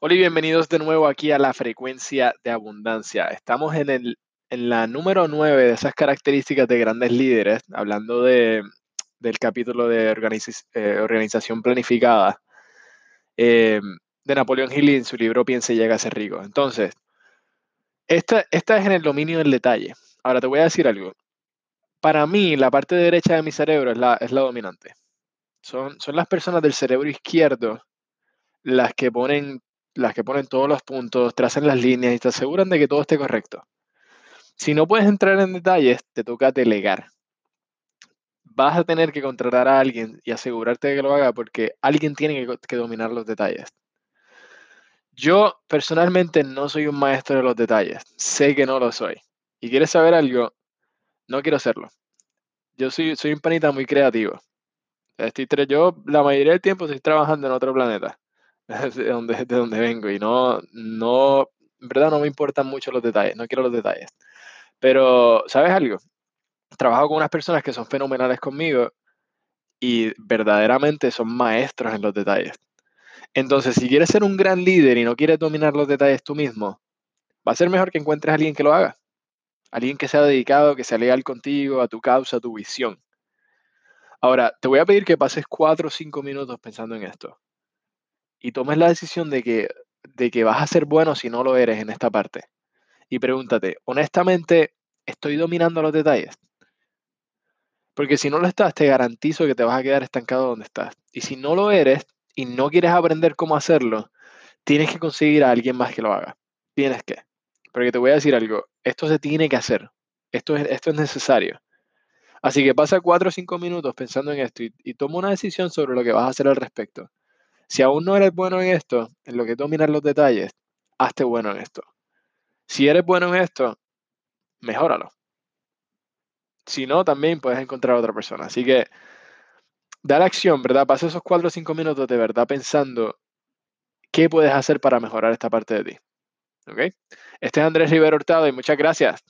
Hola y bienvenidos de nuevo aquí a la frecuencia de abundancia. Estamos en, el, en la número 9 de esas características de grandes líderes, hablando de, del capítulo de eh, organización planificada eh, de Napoleón Hill en su libro Piense y llega a ser rico. Entonces, esta, esta es en el dominio del detalle. Ahora te voy a decir algo. Para mí, la parte derecha de mi cerebro es la, es la dominante. Son, son las personas del cerebro izquierdo las que ponen las que ponen todos los puntos, trazan las líneas y te aseguran de que todo esté correcto. Si no puedes entrar en detalles, te toca delegar. Vas a tener que contratar a alguien y asegurarte de que lo haga porque alguien tiene que, dominar los detalles. Yo personalmente no soy un maestro de los detalles. Sé que no lo soy. Y quieres saber algo, no quiero serlo. Yo soy, soy un panita muy creativo. Estoy, yo la mayoría del tiempo estoy trabajando en otro planeta. de donde, de donde vengo y no, no, en verdad no me importan mucho los detalles, no quiero los detalles. Pero, ¿sabes algo? Trabajo con unas personas que son fenomenales conmigo y verdaderamente son maestros en los detalles. Entonces, si quieres ser un gran líder y no quieres dominar los detalles tú mismo, va a ser mejor que encuentres a alguien que lo haga. Alguien que sea dedicado, que sea leal contigo, a tu causa, a tu visión. Ahora, te voy a pedir que pases cuatro o cinco minutos pensando en esto y tomes la decisión de que, de que vas a ser bueno si no lo eres en esta parte. Y pregúntate, honestamente, ¿estoy dominando los detalles? Porque si no lo estás, te garantizo que te vas a quedar estancado donde estás. Y si no lo eres y no quieres aprender cómo hacerlo, tienes que conseguir a alguien más que lo haga. Tienes que. Porque te voy a decir algo, esto se tiene que hacer. Esto es, esto es necesario. Así que pasa cuatro o cinco minutos pensando en esto y, y toma una decisión sobre lo que vas a hacer al respecto. Si aún no eres bueno en esto, en lo que dominas los detalles, hazte bueno en esto. Si eres bueno en esto, mejóralo. Si no, también puedes encontrar a otra persona. Así que da la acción, ¿verdad? Pasa esos cuatro o cinco minutos de verdad pensando qué puedes hacer para mejorar esta parte de ti. ¿Ok? Este es Andrés Rivero Hurtado y muchas gracias.